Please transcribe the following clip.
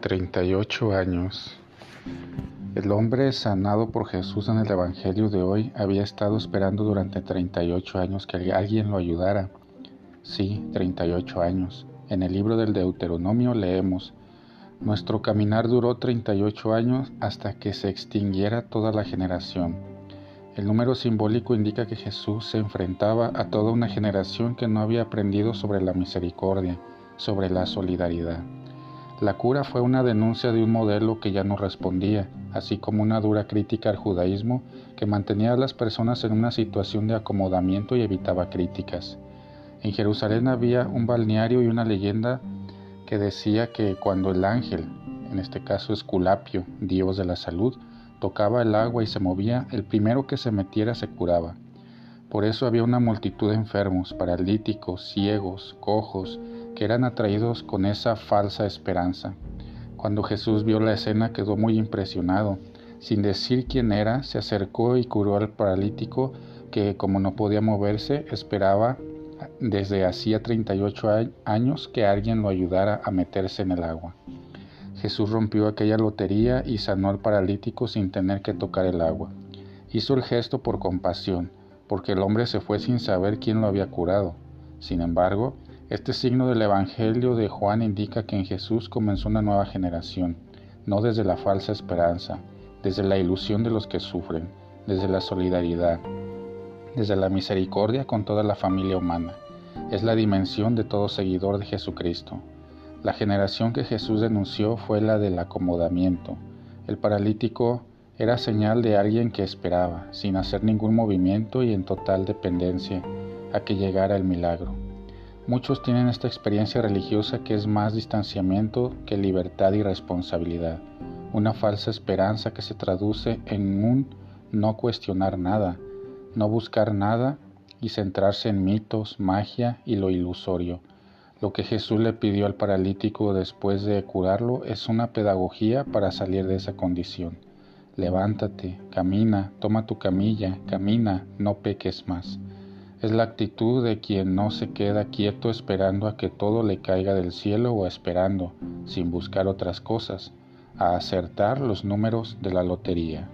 38 años. El hombre sanado por Jesús en el Evangelio de hoy había estado esperando durante 38 años que alguien lo ayudara. Sí, 38 años. En el libro del Deuteronomio leemos, Nuestro caminar duró 38 años hasta que se extinguiera toda la generación. El número simbólico indica que Jesús se enfrentaba a toda una generación que no había aprendido sobre la misericordia, sobre la solidaridad. La cura fue una denuncia de un modelo que ya no respondía, así como una dura crítica al judaísmo que mantenía a las personas en una situación de acomodamiento y evitaba críticas. En Jerusalén había un balneario y una leyenda que decía que cuando el ángel, en este caso Esculapio, dios de la salud, tocaba el agua y se movía, el primero que se metiera se curaba. Por eso había una multitud de enfermos, paralíticos, ciegos, cojos, eran atraídos con esa falsa esperanza. Cuando Jesús vio la escena quedó muy impresionado. Sin decir quién era, se acercó y curó al paralítico que, como no podía moverse, esperaba desde hacía 38 años que alguien lo ayudara a meterse en el agua. Jesús rompió aquella lotería y sanó al paralítico sin tener que tocar el agua. Hizo el gesto por compasión, porque el hombre se fue sin saber quién lo había curado. Sin embargo, este signo del Evangelio de Juan indica que en Jesús comenzó una nueva generación, no desde la falsa esperanza, desde la ilusión de los que sufren, desde la solidaridad, desde la misericordia con toda la familia humana. Es la dimensión de todo seguidor de Jesucristo. La generación que Jesús denunció fue la del acomodamiento. El paralítico era señal de alguien que esperaba, sin hacer ningún movimiento y en total dependencia, a que llegara el milagro. Muchos tienen esta experiencia religiosa que es más distanciamiento que libertad y responsabilidad, una falsa esperanza que se traduce en un no cuestionar nada, no buscar nada y centrarse en mitos, magia y lo ilusorio. Lo que Jesús le pidió al paralítico después de curarlo es una pedagogía para salir de esa condición. Levántate, camina, toma tu camilla, camina, no peques más. Es la actitud de quien no se queda quieto esperando a que todo le caiga del cielo o esperando, sin buscar otras cosas, a acertar los números de la lotería.